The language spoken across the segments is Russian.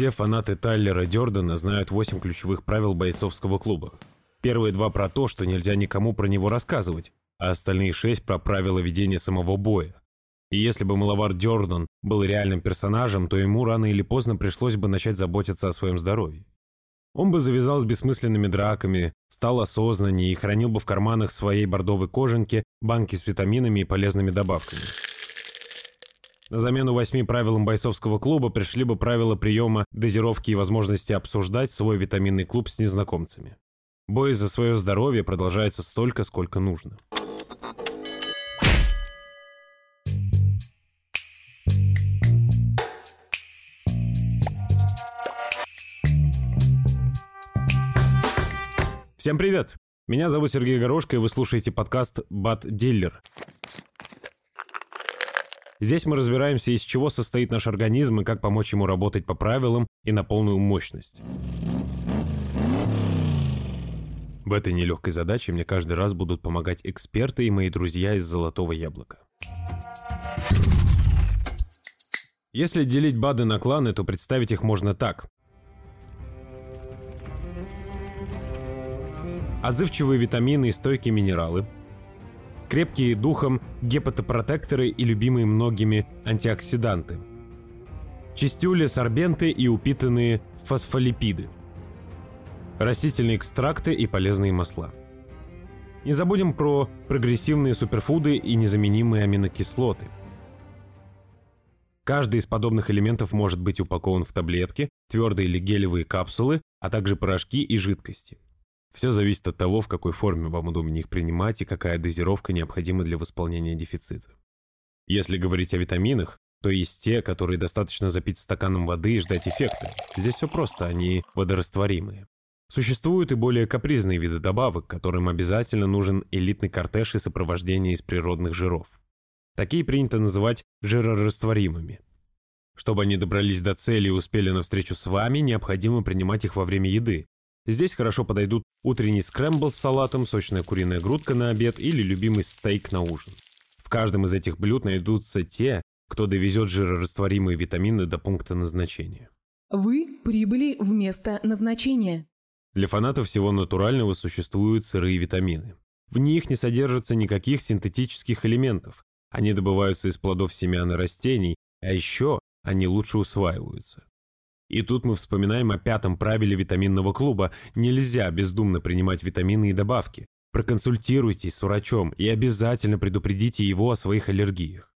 Все фанаты Тайлера Дёрдена знают 8 ключевых правил бойцовского клуба. Первые два про то, что нельзя никому про него рассказывать, а остальные шесть про правила ведения самого боя. И если бы Маловар Дёрден был реальным персонажем, то ему рано или поздно пришлось бы начать заботиться о своем здоровье. Он бы завязал с бессмысленными драками, стал осознаннее и хранил бы в карманах своей бордовой кожанки банки с витаминами и полезными добавками. На замену восьми правилам бойцовского клуба пришли бы правила приема, дозировки и возможности обсуждать свой витаминный клуб с незнакомцами. Бой за свое здоровье продолжается столько, сколько нужно. Всем привет! Меня зовут Сергей Горошко, и вы слушаете подкаст «Бат Диллер». Здесь мы разбираемся, из чего состоит наш организм и как помочь ему работать по правилам и на полную мощность. В этой нелегкой задаче мне каждый раз будут помогать эксперты и мои друзья из «Золотого яблока». Если делить БАДы на кланы, то представить их можно так. Отзывчивые витамины и стойкие минералы – крепкие духом гепатопротекторы и любимые многими антиоксиданты. Чистюли, сорбенты и упитанные фосфолипиды. Растительные экстракты и полезные масла. Не забудем про прогрессивные суперфуды и незаменимые аминокислоты. Каждый из подобных элементов может быть упакован в таблетки, твердые или гелевые капсулы, а также порошки и жидкости – все зависит от того, в какой форме вам удобнее их принимать и какая дозировка необходима для восполнения дефицита. Если говорить о витаминах, то есть те, которые достаточно запить стаканом воды и ждать эффекта. Здесь все просто, они водорастворимые. Существуют и более капризные виды добавок, которым обязательно нужен элитный кортеж и сопровождение из природных жиров. Такие принято называть жирорастворимыми. Чтобы они добрались до цели и успели навстречу с вами, необходимо принимать их во время еды, Здесь хорошо подойдут утренний скрэмбл с салатом, сочная куриная грудка на обед или любимый стейк на ужин. В каждом из этих блюд найдутся те, кто довезет жирорастворимые витамины до пункта назначения. Вы прибыли в место назначения. Для фанатов всего натурального существуют сырые витамины. В них не содержится никаких синтетических элементов. Они добываются из плодов семян и растений, а еще они лучше усваиваются. И тут мы вспоминаем о пятом правиле витаминного клуба. Нельзя бездумно принимать витамины и добавки. Проконсультируйтесь с врачом и обязательно предупредите его о своих аллергиях.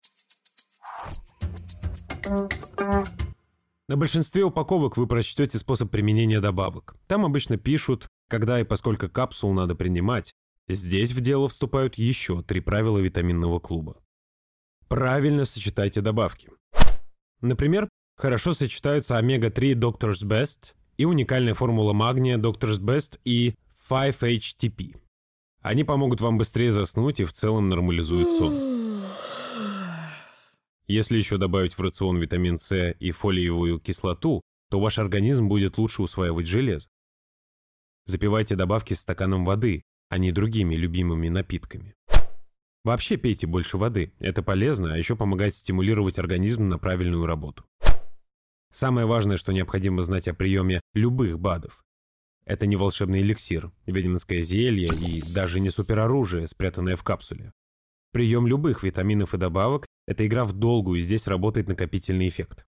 На большинстве упаковок вы прочтете способ применения добавок. Там обычно пишут, когда и поскольку капсул надо принимать. Здесь в дело вступают еще три правила витаминного клуба. Правильно сочетайте добавки. Например, хорошо сочетаются омега-3 Doctor's Best и уникальная формула магния Doctor's Best и 5-HTP. Они помогут вам быстрее заснуть и в целом нормализуют сон. Если еще добавить в рацион витамин С и фолиевую кислоту, то ваш организм будет лучше усваивать железо. Запивайте добавки стаканом воды, а не другими любимыми напитками. Вообще пейте больше воды, это полезно, а еще помогает стимулировать организм на правильную работу. Самое важное, что необходимо знать о приеме любых БАДов. Это не волшебный эликсир, ведьминское зелье и даже не супероружие, спрятанное в капсуле. Прием любых витаминов и добавок – это игра в долгую, и здесь работает накопительный эффект.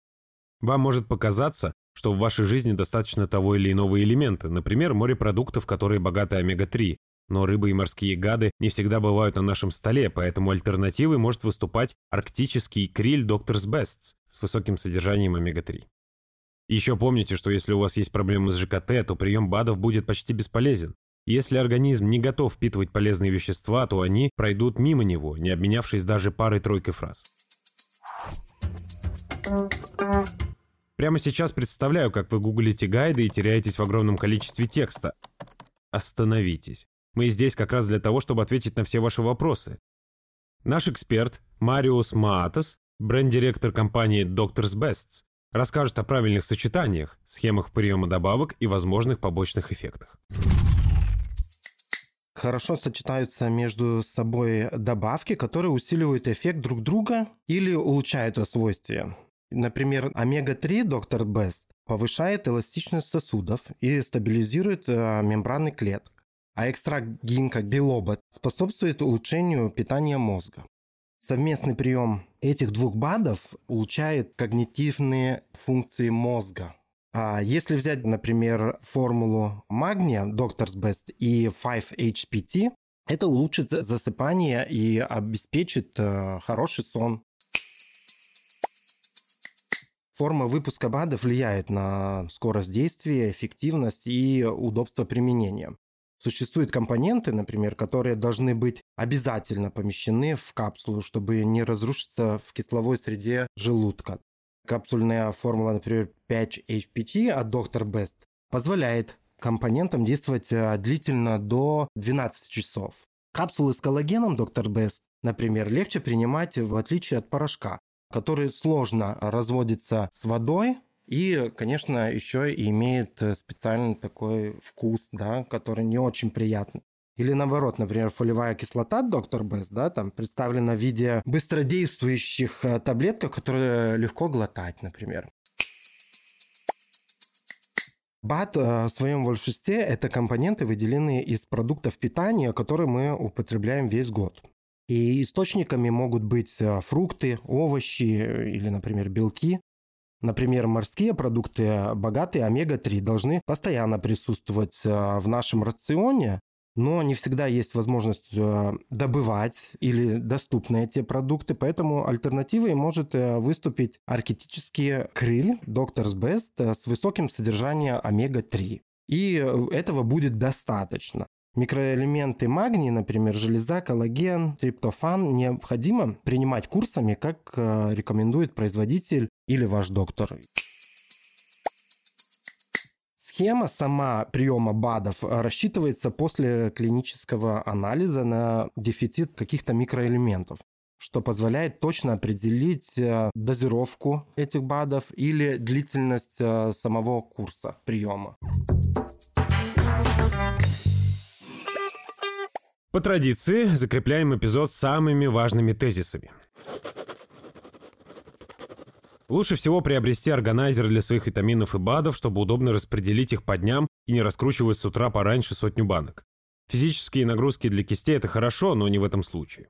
Вам может показаться, что в вашей жизни достаточно того или иного элемента, например, морепродуктов, которые богаты омега-3, но рыбы и морские гады не всегда бывают на нашем столе, поэтому альтернативой может выступать арктический криль Doctor's Best с высоким содержанием омега-3. Еще помните, что если у вас есть проблемы с ЖКТ, то прием БАДов будет почти бесполезен. Если организм не готов впитывать полезные вещества, то они пройдут мимо него, не обменявшись даже парой-тройкой фраз. Прямо сейчас представляю, как вы гуглите гайды и теряетесь в огромном количестве текста. Остановитесь. Мы здесь как раз для того, чтобы ответить на все ваши вопросы. Наш эксперт Мариус Маатос, бренд-директор компании Doctor's Bests, расскажет о правильных сочетаниях, схемах приема добавок и возможных побочных эффектах. Хорошо сочетаются между собой добавки, которые усиливают эффект друг друга или улучшают его свойства. Например, омега-3 доктор Бест повышает эластичность сосудов и стабилизирует э, мембраны клеток. А экстракт гинка билоба способствует улучшению питания мозга. Совместный прием этих двух БАДов улучшает когнитивные функции мозга. А если взять, например, формулу магния Doctor's Best и 5-HPT, это улучшит засыпание и обеспечит э, хороший сон. Форма выпуска БАДов влияет на скорость действия, эффективность и удобство применения. Существуют компоненты, например, которые должны быть обязательно помещены в капсулу, чтобы не разрушиться в кисловой среде желудка. Капсульная формула, например, 5-HPT от Dr. Best позволяет компонентам действовать э, длительно до 12 часов. Капсулы с коллагеном Dr. Best, например, легче принимать в отличие от порошка, который сложно разводится с водой, и, конечно, еще имеет э, специальный такой вкус, да, который не очень приятный. Или наоборот, например, фолиевая кислота доктор Бест, да, там представлена в виде быстродействующих э, таблеток, которые легко глотать, например. БАТ э, в своем большинстве – это компоненты, выделенные из продуктов питания, которые мы употребляем весь год. И источниками могут быть фрукты, овощи или, например, белки. Например, морские продукты, богатые омега-3, должны постоянно присутствовать э, в нашем рационе, но не всегда есть возможность э, добывать или доступны эти продукты, поэтому альтернативой может э, выступить архетический крыль Doctor's Best с высоким содержанием омега-3. И этого будет достаточно. Микроэлементы магний, например, железа, коллаген, триптофан, необходимо принимать курсами, как э, рекомендует производитель или ваш доктор. Схема сама приема БАДов рассчитывается после клинического анализа на дефицит каких-то микроэлементов что позволяет точно определить э, дозировку этих БАДов или длительность э, самого курса приема. По традиции закрепляем эпизод самыми важными тезисами. Лучше всего приобрести органайзер для своих витаминов и БАДов, чтобы удобно распределить их по дням и не раскручивать с утра пораньше сотню банок. Физические нагрузки для кистей – это хорошо, но не в этом случае.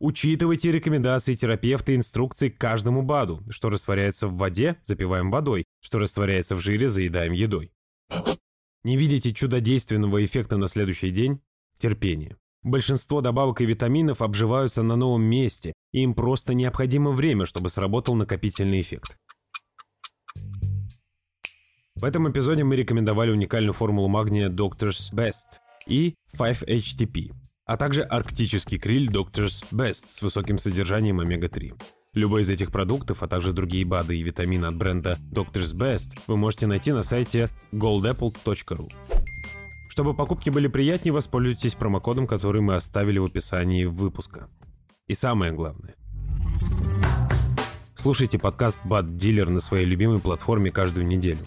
Учитывайте рекомендации терапевта и инструкции к каждому БАДу. Что растворяется в воде – запиваем водой, что растворяется в жире – заедаем едой. Не видите чудодейственного эффекта на следующий день? Терпение. Большинство добавок и витаминов обживаются на новом месте, и им просто необходимо время, чтобы сработал накопительный эффект. В этом эпизоде мы рекомендовали уникальную формулу магния Doctor's Best и 5-HTP, а также арктический криль Doctor's Best с высоким содержанием омега-3. Любой из этих продуктов, а также другие БАДы и витамины от бренда Doctor's Best вы можете найти на сайте goldapple.ru. Чтобы покупки были приятнее, воспользуйтесь промокодом, который мы оставили в описании выпуска. И самое главное. Слушайте подкаст Bad Dealer на своей любимой платформе каждую неделю.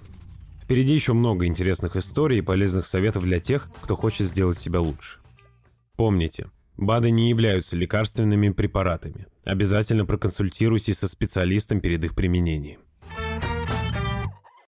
Впереди еще много интересных историй и полезных советов для тех, кто хочет сделать себя лучше. Помните, БАДы не являются лекарственными препаратами. Обязательно проконсультируйтесь со специалистом перед их применением.